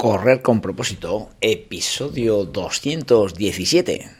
Correr con propósito, episodio 217.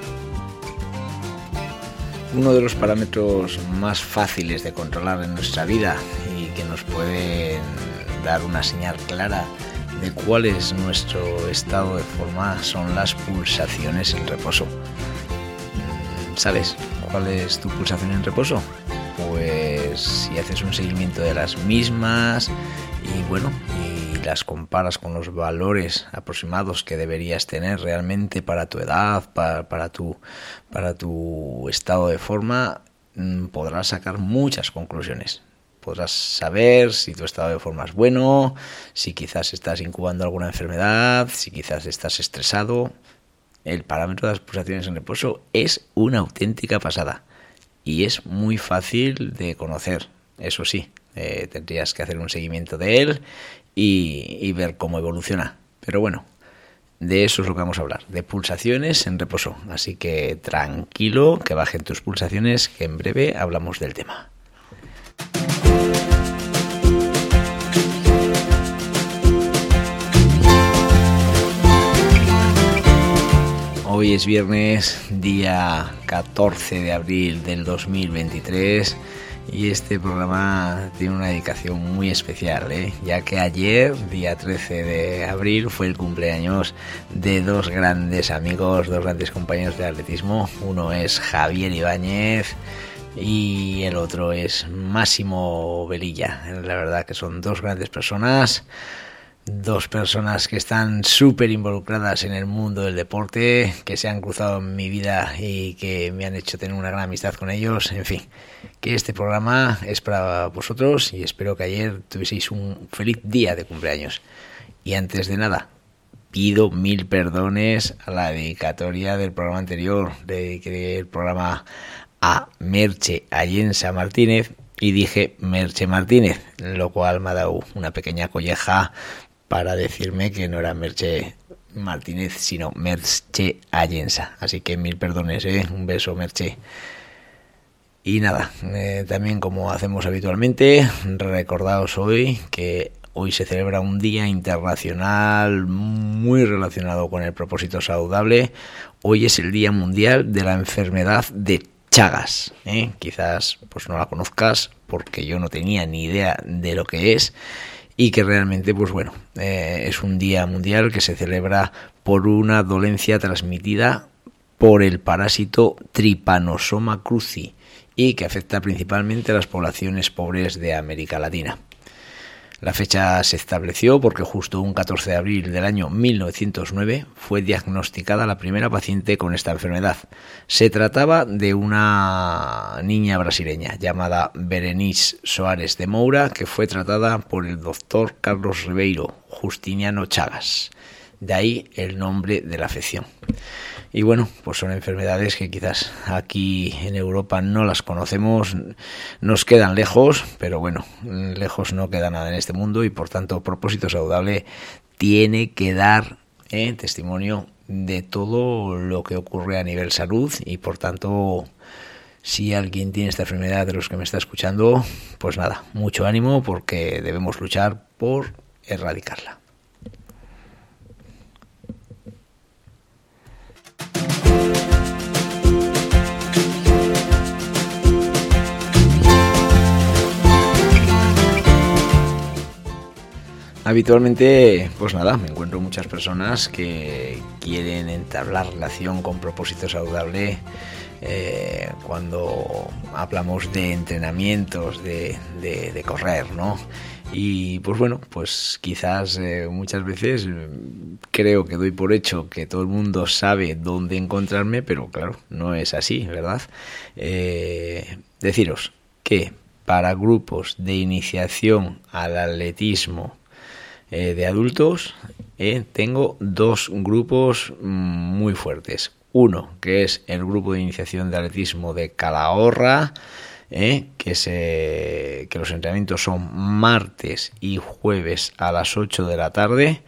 Uno de los parámetros más fáciles de controlar en nuestra vida y que nos pueden dar una señal clara de cuál es nuestro estado de forma son las pulsaciones en reposo. ¿Sabes cuál es tu pulsación en reposo? Pues si haces un seguimiento de las mismas y bueno, las comparas con los valores aproximados que deberías tener realmente para tu edad, para, para, tu, para tu estado de forma, mm, podrás sacar muchas conclusiones. Podrás saber si tu estado de forma es bueno, si quizás estás incubando alguna enfermedad, si quizás estás estresado. El parámetro de las pulsaciones en reposo es una auténtica pasada y es muy fácil de conocer, eso sí, eh, tendrías que hacer un seguimiento de él y, ver cómo evoluciona. Pero bueno, de eso es lo que vamos a hablar, de pulsaciones en reposo. Así que tranquilo, que bajen tus pulsaciones, que en breve hablamos del tema. Hoy es viernes, día 14 de abril del 2023 y este programa tiene una dedicación muy especial, ¿eh? ya que ayer, día 13 de abril, fue el cumpleaños de dos grandes amigos, dos grandes compañeros de atletismo. Uno es Javier Ibáñez y el otro es Máximo Velilla. La verdad que son dos grandes personas dos personas que están súper involucradas en el mundo del deporte, que se han cruzado en mi vida y que me han hecho tener una gran amistad con ellos. En fin, que este programa es para vosotros y espero que ayer tuvieseis un feliz día de cumpleaños. Y antes de nada, pido mil perdones a la dedicatoria del programa anterior. Dediqué el programa a Merche Allensa Martínez y dije Merche Martínez, lo cual me ha dado una pequeña colleja para decirme que no era Merche Martínez, sino Merche Allensa. Así que mil perdones, ¿eh? un beso Merche. Y nada, eh, también como hacemos habitualmente, recordaos hoy que hoy se celebra un día internacional muy relacionado con el propósito saludable. Hoy es el Día Mundial de la Enfermedad de Chagas. ¿eh? Quizás pues no la conozcas porque yo no tenía ni idea de lo que es y que realmente, pues bueno, eh, es un día mundial que se celebra por una dolencia transmitida por el parásito Trypanosoma cruzi y que afecta principalmente a las poblaciones pobres de América Latina. La fecha se estableció porque justo un 14 de abril del año 1909 fue diagnosticada la primera paciente con esta enfermedad. Se trataba de una niña brasileña llamada Berenice Soares de Moura que fue tratada por el doctor Carlos Ribeiro Justiniano Chagas. De ahí el nombre de la afección. Y bueno, pues son enfermedades que quizás aquí en Europa no las conocemos, nos quedan lejos, pero bueno, lejos no queda nada en este mundo y por tanto propósito saludable tiene que dar eh, testimonio de todo lo que ocurre a nivel salud y por tanto si alguien tiene esta enfermedad de los que me está escuchando, pues nada, mucho ánimo porque debemos luchar por erradicarla. Habitualmente, pues nada, me encuentro muchas personas que quieren entablar relación con propósito saludable eh, cuando hablamos de entrenamientos, de, correr, ¿no? Y pues bueno, pues quizás eh, muchas veces creo que doy por hecho que todo el mundo sabe dónde encontrarme, pero claro, no es así, ¿verdad? Eh, deciros que para grupos de iniciación al atletismo eh, de adultos eh, tengo dos grupos mm, muy fuertes. Uno, que es el grupo de iniciación de atletismo de Calahorra, eh, que, se, que los entrenamientos son martes y jueves a las 8 de la tarde.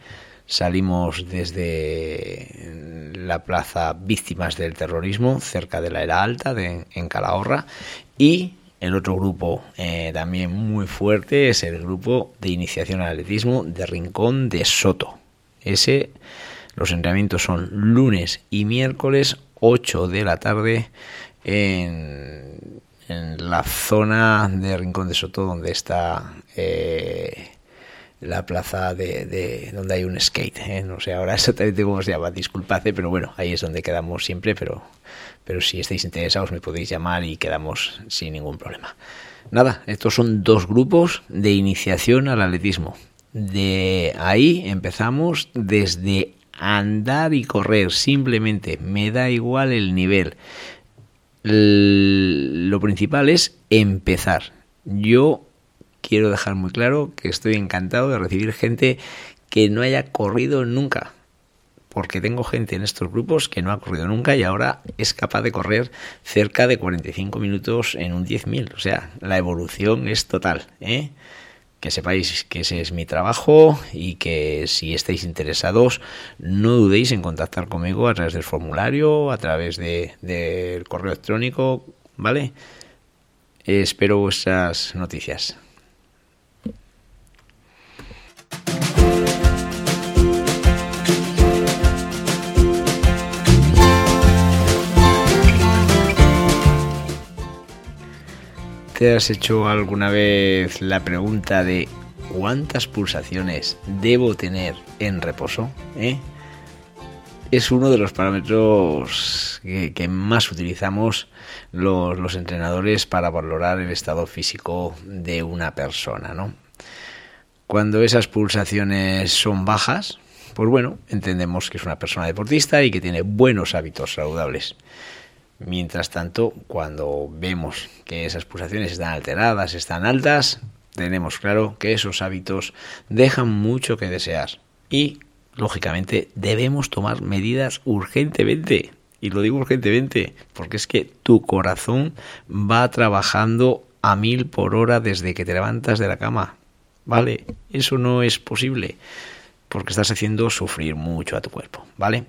Salimos desde la plaza Víctimas del Terrorismo, cerca de la Era Alta, de, en Calahorra. Y el otro grupo eh, también muy fuerte es el grupo de iniciación al atletismo de Rincón de Soto. Ese, los entrenamientos son lunes y miércoles 8 de la tarde en, la zona de Rincón de Soto donde está eh, la plaza de, donde hay un skate. ¿eh? No sé ahora exactamente cómo se llama, disculpad, pero bueno, ahí es donde quedamos siempre, pero, pero si estáis interesados me podéis llamar y quedamos sin ningún problema. Nada, estos son dos grupos de iniciación al atletismo. De ahí empezamos desde andar y correr, simplemente me da igual el nivel. lo principal es empezar. Yo quiero dejar muy claro que estoy encantado de recibir gente que no haya corrido nunca. Porque tengo gente en estos grupos que no ha corrido nunca y ahora es capaz de correr cerca de 45 minutos en un 10.000. O sea, la evolución es total. ¿eh? Que sepáis que ese es mi trabajo y que si estáis interesados no dudéis en contactar conmigo a través del formulario, a través del correo electrónico, ¿vale? Espero vuestras noticias. ¿Te has hecho alguna vez la pregunta de cuántas pulsaciones debo tener en reposo? ¿Eh? Es uno de los parámetros que, más utilizamos los, los, entrenadores para valorar el estado físico de una persona, ¿no? Cuando esas pulsaciones son bajas, pues bueno, entendemos que es una persona deportista y que tiene buenos hábitos saludables. Mientras tanto, cuando vemos que esas pulsaciones están alteradas, están altas, tenemos claro que esos hábitos dejan mucho que desear y, lógicamente, debemos tomar medidas urgentemente. Y lo digo urgentemente porque es que tu corazón va trabajando a mil por hora desde que te levantas de la cama. ¿Vale? Eso no es posible porque estás haciendo sufrir mucho a tu cuerpo. ¿Vale?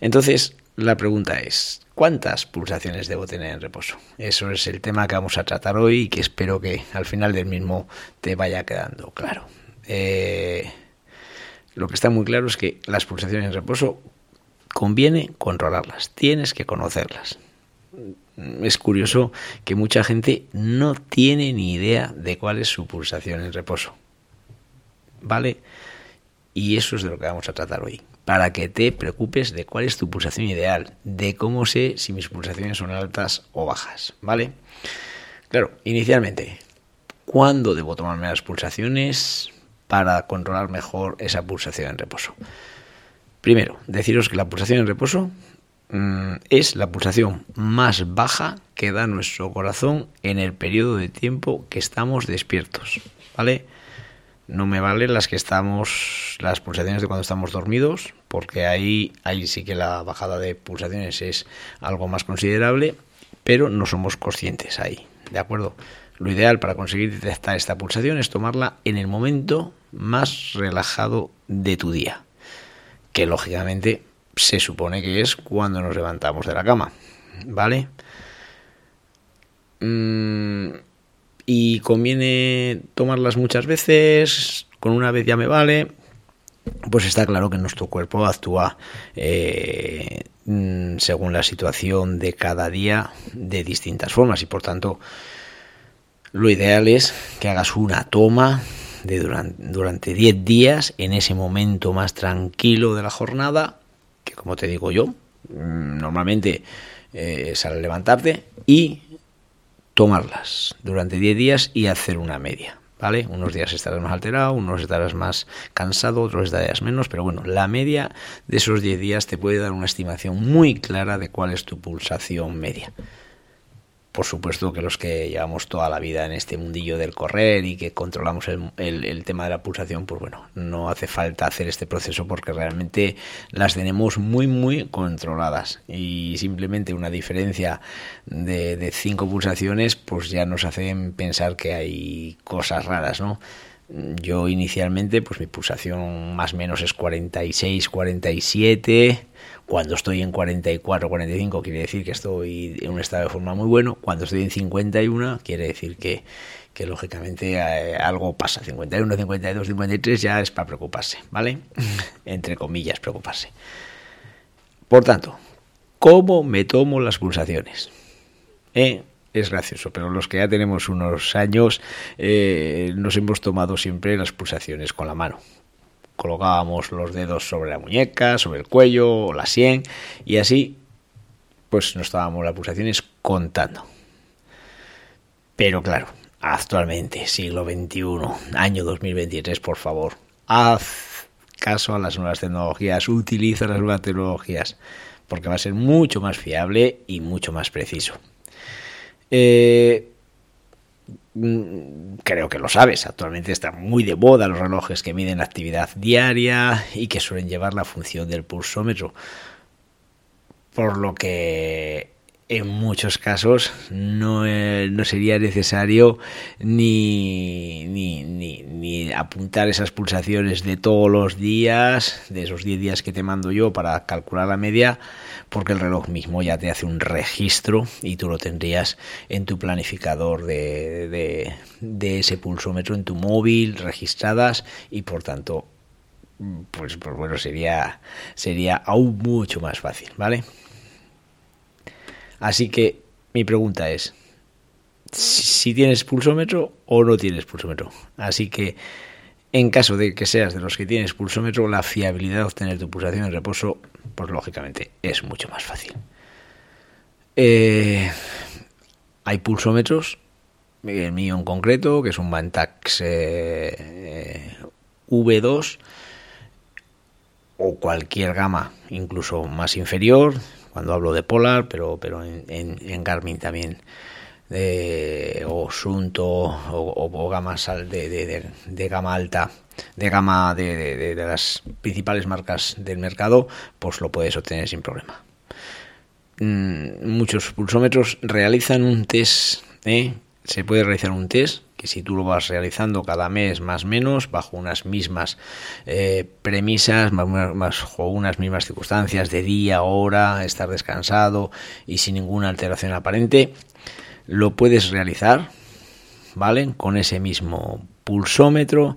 Entonces, la pregunta es, ¿cuántas pulsaciones debo tener en reposo? Eso es el tema que vamos a tratar hoy y que espero que al final del mismo te vaya quedando claro. Eh, lo que está muy claro es que las pulsaciones en reposo conviene controlarlas, tienes que conocerlas. Es curioso que mucha gente no tiene ni idea de cuál es su pulsación en reposo. ¿Vale? Y eso es de lo que vamos a tratar hoy para que te preocupes de cuál es tu pulsación ideal, de cómo sé si mis pulsaciones son altas o bajas, ¿vale? Claro, inicialmente, ¿cuándo debo tomarme las pulsaciones para controlar mejor esa pulsación en reposo? Primero, deciros que la pulsación en reposo mm, es la pulsación más baja que da nuestro corazón en el periodo de tiempo que estamos despiertos, ¿vale? No me valen las que estamos, las pulsaciones de cuando estamos dormidos, porque ahí, ahí sí que la bajada de pulsaciones es algo más considerable, pero no somos conscientes ahí, ¿de acuerdo? Lo ideal para conseguir detectar esta pulsación es tomarla en el momento más relajado de tu día, que lógicamente se supone que es cuando nos levantamos de la cama, ¿vale? Mm, y conviene tomarlas muchas veces, con una vez ya me vale, pues está claro que nuestro cuerpo actúa eh, mm, según la situación de cada día de distintas formas y por tanto lo ideal es que hagas una toma de durante 10 días en ese momento más tranquilo de la jornada, que como te digo yo, mm, normalmente eh, es al levantarte y tomarlas durante 10 días y hacer una media. ¿Vale? Unos días estarás más alterado, unos estarás más cansado, otros estarás menos, pero bueno, la media de esos 10 días te puede dar una estimación muy clara de cuál es tu pulsación media. Por supuesto que los que llevamos toda la vida en este mundillo del correr y que controlamos el, el, tema de la pulsación, pues bueno, no hace falta hacer este proceso porque realmente las tenemos muy, muy controladas. Y simplemente una diferencia de, de cinco pulsaciones, pues ya nos hacen pensar que hay cosas raras, ¿no? Yo inicialmente, pues mi pulsación más o menos es 46, 47 cuando estoy en 44, 45 quiere decir que estoy en un estado de forma muy bueno. Cuando estoy en 51 quiere decir que, que lógicamente eh, algo pasa. 51, 52, 53 ya es para preocuparse, ¿vale? Entre comillas, preocuparse. Por tanto, ¿cómo me tomo las pulsaciones? Eh, es gracioso, pero los que ya tenemos unos años eh, nos hemos tomado siempre las pulsaciones con la mano colocábamos los dedos sobre la muñeca, sobre el cuello o la sien y así pues nos estábamos las pulsaciones contando. Pero claro, actualmente, siglo XXI, año 2023, por favor, haz caso a las nuevas tecnologías, utiliza las nuevas tecnologías, porque va a ser mucho más fiable y mucho más preciso. Eh, creo que lo sabes, actualmente están muy de moda los relojes que miden la actividad diaria y que suelen llevar la función del pulsómetro. Por lo que en muchos casos no, eh, no sería necesario ni, ni, ni, ni, apuntar esas pulsaciones de todos los días, de esos 10 días que te mando yo para calcular la media, porque el reloj mismo ya te hace un registro y tú lo tendrías en tu planificador de, de, de ese pulsómetro en tu móvil, registradas y por tanto, pues, pues bueno, sería, sería aún mucho más fácil, ¿vale? Así que mi pregunta es, si tienes pulsómetro o no tienes pulsómetro. Así que en caso de que seas de los que tienes pulsómetro, la fiabilidad de obtener tu pulsación en reposo, pues lógicamente es mucho más fácil. Eh, hay pulsómetros, el mío en concreto, que es un Mantax eh, V2 o cualquier gama incluso más inferior, cuando hablo de Polar, pero, pero en, Garmin también, o Sunto, o, gamas de, de, de, gama alta, de gama de, las principales marcas del mercado, pues lo puedes obtener sin problema. Mm, muchos pulsómetros realizan un test, ¿eh? se puede realizar un test si tú lo vas realizando cada mes más o menos, bajo unas mismas eh, premisas, bajo unas mismas circunstancias de día, hora, estar descansado y sin ninguna alteración aparente, lo puedes realizar, ¿vale? Con ese mismo pulsómetro,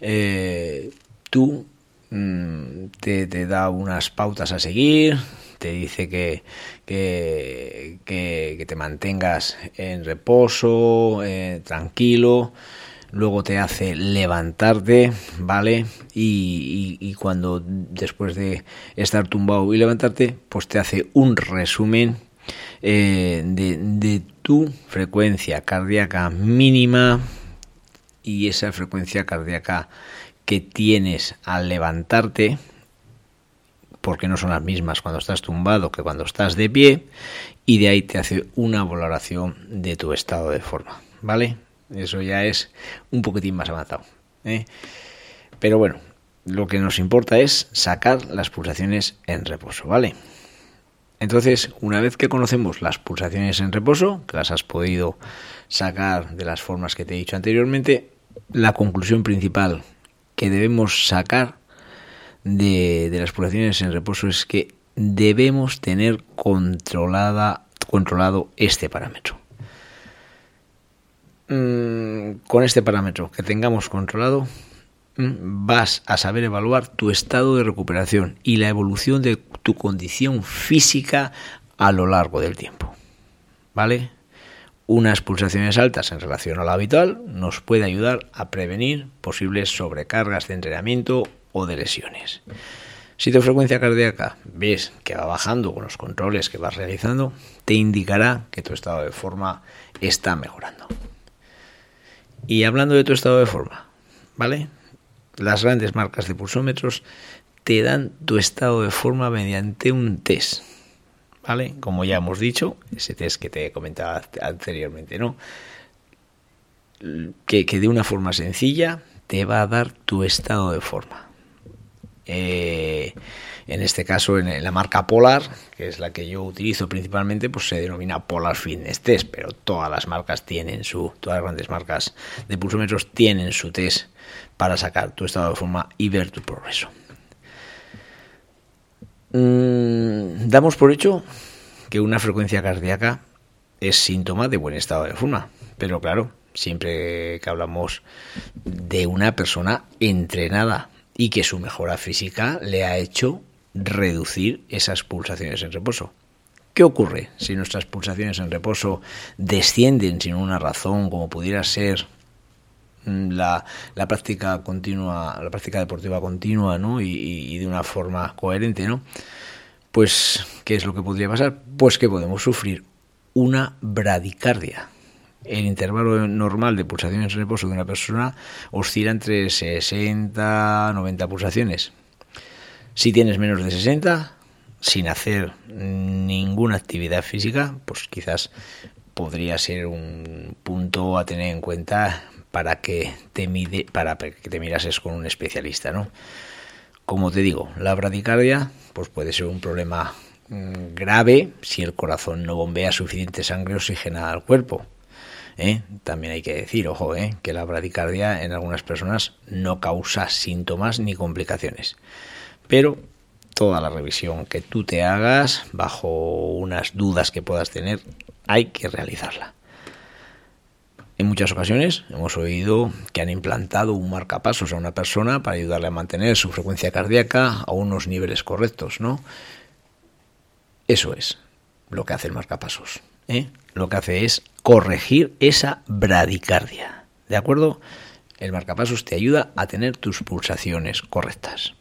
eh, tú mm, te, da unas pautas a seguir, te dice que, que, te mantengas en reposo, eh, tranquilo, luego te hace levantarte, ¿vale? Y, cuando después de estar tumbado y levantarte, pues te hace un resumen eh, de, tu frecuencia cardíaca mínima y esa frecuencia cardíaca que tienes al levantarte, porque no son las mismas cuando estás tumbado que cuando estás de pie, y de ahí te hace una valoración de tu estado de forma, ¿vale? Eso ya es un poquitín más avanzado. ¿eh? Pero bueno, lo que nos importa es sacar las pulsaciones en reposo, ¿vale? Entonces, una vez que conocemos las pulsaciones en reposo, que las has podido sacar de las formas que te he dicho anteriormente, la conclusión principal que debemos sacar de, las poblaciones en reposo es que debemos tener controlada, controlado este parámetro. Mm, con este parámetro que tengamos controlado, vas a saber evaluar tu estado de recuperación y la evolución de tu condición física a lo largo del tiempo. ¿Vale? Unas pulsaciones altas en relación a lo habitual nos puede ayudar a prevenir posibles sobrecargas de entrenamiento o de lesiones. Si tu frecuencia cardíaca ves que va bajando con los controles que vas realizando, te indicará que tu estado de forma está mejorando. Y hablando de tu estado de forma, ¿vale? Las grandes marcas de pulsómetros te dan tu estado de forma mediante un test, ¿vale? Como ya hemos dicho, ese test que te comentaba anteriormente, ¿no? Que, que de una forma sencilla te va a dar tu estado de forma. Eh, en este caso, en la marca Polar, que es la que yo utilizo principalmente, pues se denomina Polar Fitness Test, pero todas las marcas tienen su, todas las grandes marcas de pulsómetros tienen su test para sacar tu estado de forma y ver tu progreso. Mm, damos por hecho que una frecuencia cardíaca es síntoma de buen estado de forma, pero claro, siempre que hablamos de una persona entrenada y que su mejora física le ha hecho reducir esas pulsaciones en reposo. ¿Qué ocurre si nuestras pulsaciones en reposo descienden sin una razón, como pudiera ser la, la práctica continua, la práctica deportiva continua, ¿no? Y, y, de una forma coherente, ¿no? Pues, ¿qué es lo que podría pasar? Pues que podemos sufrir una bradicardia. El intervalo normal de pulsaciones en reposo de una persona oscila entre 60 90 pulsaciones. Si tienes menos de 60, sin hacer ninguna actividad física, pues quizás podría ser un punto a tener en cuenta para que te mide, para que te mirases con un especialista, ¿no? Como te digo, la bradicardia pues puede ser un problema mm, grave si el corazón no bombea suficiente sangre oxigenada al cuerpo. ¿eh? También hay que decir, ojo, ¿eh? que la bradicardia en algunas personas no causa síntomas ni complicaciones pero toda la revisión que tú te hagas, bajo unas dudas que puedas tener, hay que realizarla. En muchas ocasiones hemos oído que han implantado un marcapasos a una persona para ayudarle a mantener su frecuencia cardíaca a unos niveles correctos, ¿no? Eso es lo que hace el marcapasos. ¿eh? Lo que hace es corregir esa bradicardia. ¿De acuerdo? El marcapasos te ayuda a tener tus pulsaciones correctas.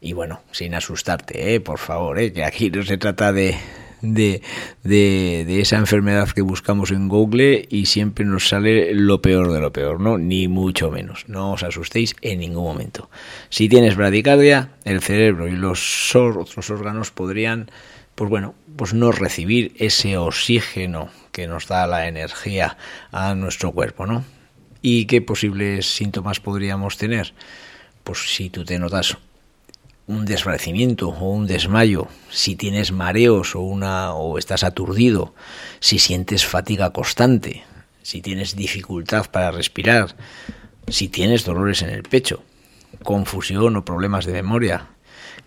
Y bueno, sin asustarte, ¿eh? por favor, ¿eh? que aquí no se trata de, de, de, esa enfermedad que buscamos en Google y siempre nos sale lo peor de lo peor, ¿no? Ni mucho menos. No os asustéis en ningún momento. Si tienes bradicardia, el cerebro y los otros órganos podrían, pues bueno, pues no recibir ese oxígeno que nos da la energía a nuestro cuerpo, ¿no? ¿Y qué posibles síntomas podríamos tener? Pues si tú te notas un desvanecimiento o un desmayo, si tienes mareos o una o estás aturdido, si sientes fatiga constante, si tienes dificultad para respirar, si tienes dolores en el pecho, confusión o problemas de memoria,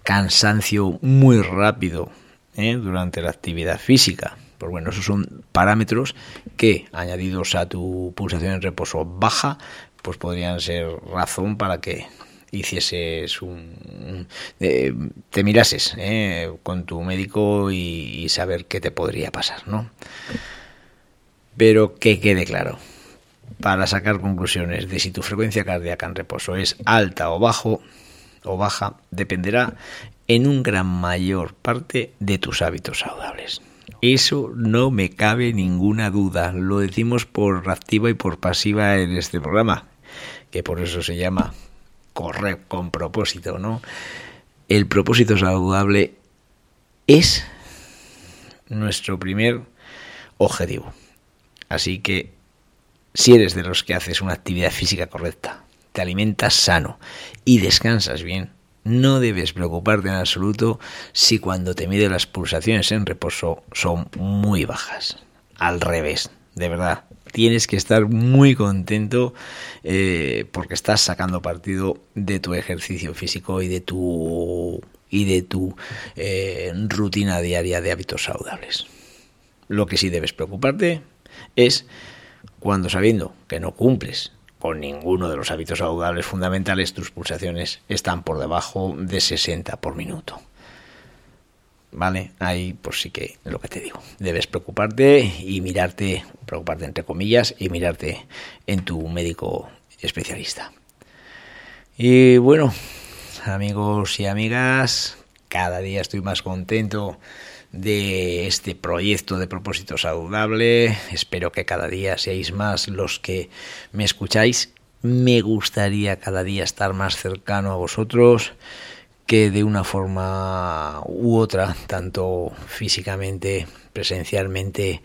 cansancio muy rápido ¿eh? durante la actividad física. Pues bueno, esos son parámetros que, añadidos a tu pulsación en reposo baja, pues podrían ser razón para que hicieses un... Eh, te mirases eh, con tu médico y, saber qué te podría pasar, ¿no? Pero que quede claro, para sacar conclusiones de si tu frecuencia cardíaca en reposo es alta o bajo o baja, dependerá en un gran mayor parte de tus hábitos saludables. Eso no me cabe ninguna duda. Lo decimos por activa y por pasiva en este programa, que por eso se llama correr con propósito, ¿no? El propósito saludable es nuestro primer objetivo. Así que si eres de los que haces una actividad física correcta, te alimentas sano y descansas bien, no debes preocuparte en absoluto si cuando te mide las pulsaciones en reposo son muy bajas. Al revés, de verdad, tienes que estar muy contento eh, porque estás sacando partido de tu ejercicio físico y de tu y de tu eh, rutina diaria de hábitos saludables. Lo que sí debes preocuparte es cuando sabiendo que no cumples con ninguno de los hábitos saludables fundamentales, tus pulsaciones están por debajo de 60 por minuto. ¿vale? Ahí pues sí que lo que te digo, debes preocuparte y mirarte, preocuparte entre comillas y mirarte en tu médico especialista. Y bueno, amigos y amigas, cada día estoy más contento de este proyecto de propósito saludable. Espero que cada día seáis más los que me escucháis. Me gustaría cada día estar más cercano a vosotros que de una forma u otra, tanto físicamente, presencialmente,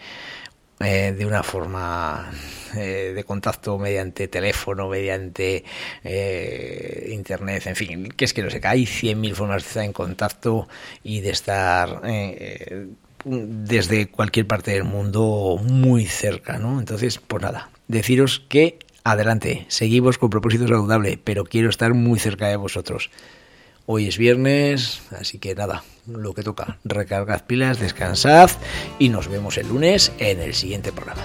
eh, de una forma eh, de contacto mediante teléfono, mediante eh, internet, en fin, que es que no sé, hay 100.000 formas de estar en contacto y de estar desde cualquier parte del mundo muy cerca, ¿no? Entonces, pues nada, deciros que adelante, seguimos con propósito saludable, pero quiero estar muy cerca de vosotros. Hoy es viernes, así que nada, lo que toca, recargad pilas, descansad y nos vemos el lunes en el siguiente programa.